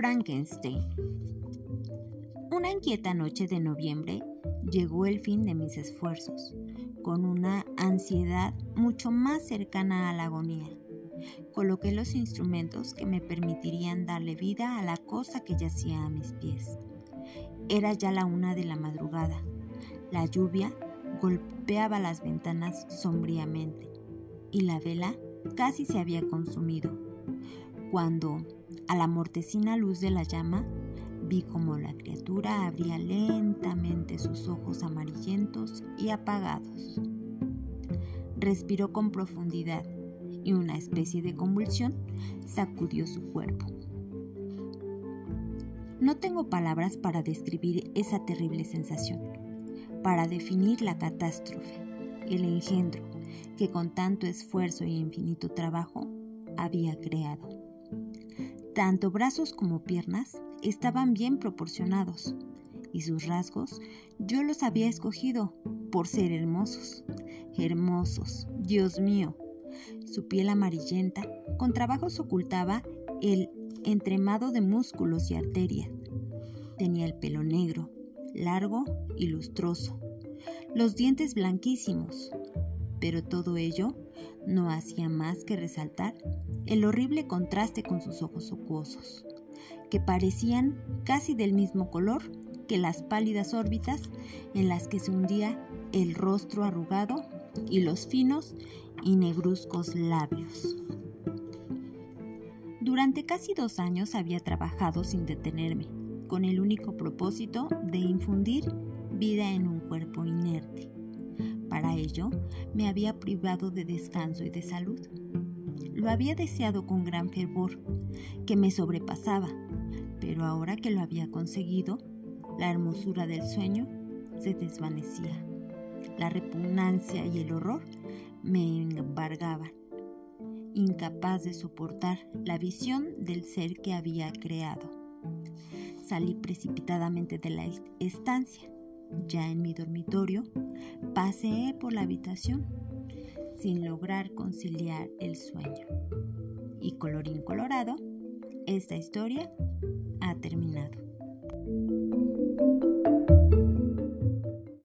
Frankenstein. Una inquieta noche de noviembre llegó el fin de mis esfuerzos, con una ansiedad mucho más cercana a la agonía. Coloqué los instrumentos que me permitirían darle vida a la cosa que yacía a mis pies. Era ya la una de la madrugada. La lluvia golpeaba las ventanas sombríamente y la vela casi se había consumido, cuando, a la mortecina luz de la llama, vi como la criatura abría lentamente sus ojos amarillentos y apagados. Respiró con profundidad y una especie de convulsión sacudió su cuerpo. No tengo palabras para describir esa terrible sensación, para definir la catástrofe, el engendro que con tanto esfuerzo y infinito trabajo había creado. Tanto brazos como piernas estaban bien proporcionados y sus rasgos yo los había escogido por ser hermosos. Hermosos, Dios mío. Su piel amarillenta con trabajos ocultaba el entremado de músculos y arterias. Tenía el pelo negro, largo y lustroso, los dientes blanquísimos, pero todo ello no hacía más que resaltar el horrible contraste con sus ojos acuosos, que parecían casi del mismo color que las pálidas órbitas en las que se hundía el rostro arrugado y los finos y negruzcos labios. Durante casi dos años había trabajado sin detenerme, con el único propósito de infundir vida en un cuerpo inerte. Para ello, me había privado de descanso y de salud. Lo había deseado con gran fervor, que me sobrepasaba, pero ahora que lo había conseguido, la hermosura del sueño se desvanecía. La repugnancia y el horror me embargaban, incapaz de soportar la visión del ser que había creado. Salí precipitadamente de la estancia. Ya en mi dormitorio, paseé por la habitación sin lograr conciliar el sueño. Y colorín colorado, esta historia ha.